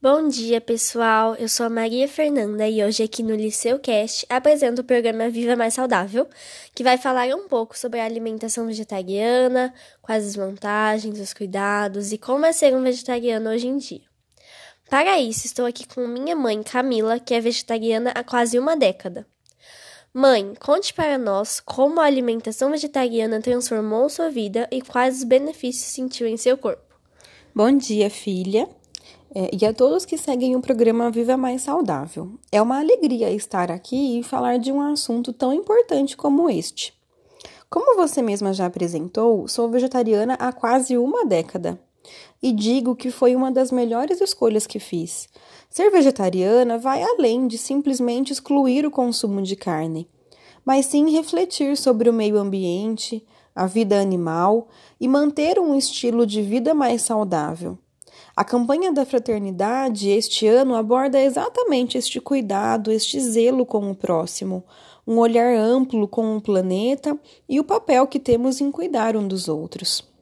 Bom dia, pessoal. Eu sou a Maria Fernanda e hoje aqui no Liceu Cast apresento o programa Viva Mais Saudável, que vai falar um pouco sobre a alimentação vegetariana, quais as vantagens, os cuidados e como é ser um vegetariano hoje em dia. Para isso, estou aqui com minha mãe, Camila, que é vegetariana há quase uma década. Mãe, conte para nós como a alimentação vegetariana transformou sua vida e quais os benefícios sentiu em seu corpo. Bom dia, filha. É, e a todos que seguem o programa Viva Mais Saudável. É uma alegria estar aqui e falar de um assunto tão importante como este. Como você mesma já apresentou, sou vegetariana há quase uma década. E digo que foi uma das melhores escolhas que fiz. Ser vegetariana vai além de simplesmente excluir o consumo de carne, mas sim refletir sobre o meio ambiente, a vida animal e manter um estilo de vida mais saudável. A campanha da fraternidade este ano aborda exatamente este cuidado, este zelo com o próximo, um olhar amplo com o planeta e o papel que temos em cuidar um dos outros.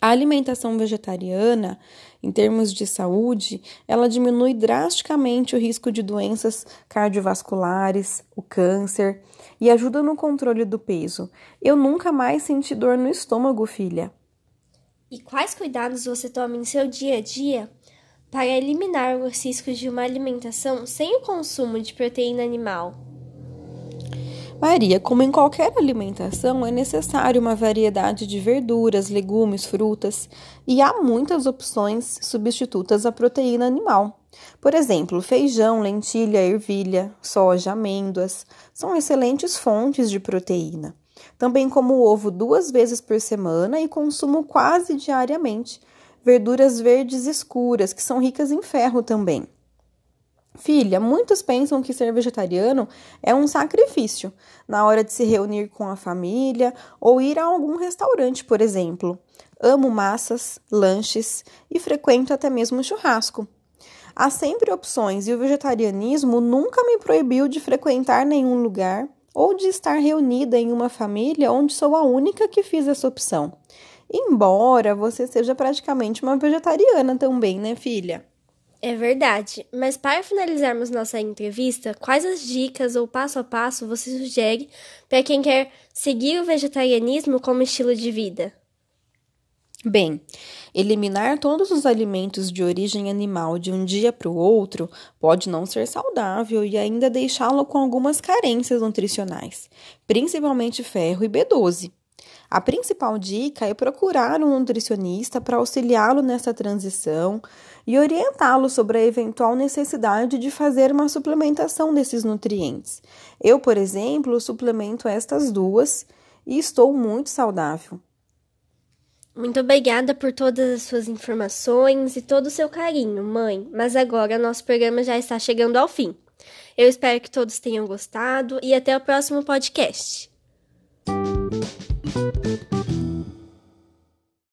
A alimentação vegetariana, em termos de saúde, ela diminui drasticamente o risco de doenças cardiovasculares, o câncer e ajuda no controle do peso. Eu nunca mais senti dor no estômago, filha. E quais cuidados você toma em seu dia a dia para eliminar os riscos de uma alimentação sem o consumo de proteína animal? Maria, como em qualquer alimentação, é necessário uma variedade de verduras, legumes, frutas e há muitas opções substitutas à proteína animal. Por exemplo, feijão, lentilha, ervilha, soja, amêndoas são excelentes fontes de proteína. Também como ovo duas vezes por semana e consumo quase diariamente verduras verdes escuras, que são ricas em ferro também. Filha, muitos pensam que ser vegetariano é um sacrifício na hora de se reunir com a família ou ir a algum restaurante, por exemplo. Amo massas, lanches e frequento até mesmo churrasco. Há sempre opções e o vegetarianismo nunca me proibiu de frequentar nenhum lugar ou de estar reunida em uma família onde sou a única que fiz essa opção. Embora você seja praticamente uma vegetariana também, né, filha? É verdade, mas para finalizarmos nossa entrevista, quais as dicas ou passo a passo você sugere para quem quer seguir o vegetarianismo como estilo de vida? Bem, eliminar todos os alimentos de origem animal de um dia para o outro pode não ser saudável e ainda deixá-lo com algumas carências nutricionais, principalmente ferro e B12. A principal dica é procurar um nutricionista para auxiliá-lo nessa transição e orientá-lo sobre a eventual necessidade de fazer uma suplementação desses nutrientes. Eu, por exemplo, suplemento estas duas e estou muito saudável. Muito obrigada por todas as suas informações e todo o seu carinho, mãe. Mas agora nosso programa já está chegando ao fim. Eu espero que todos tenham gostado e até o próximo podcast.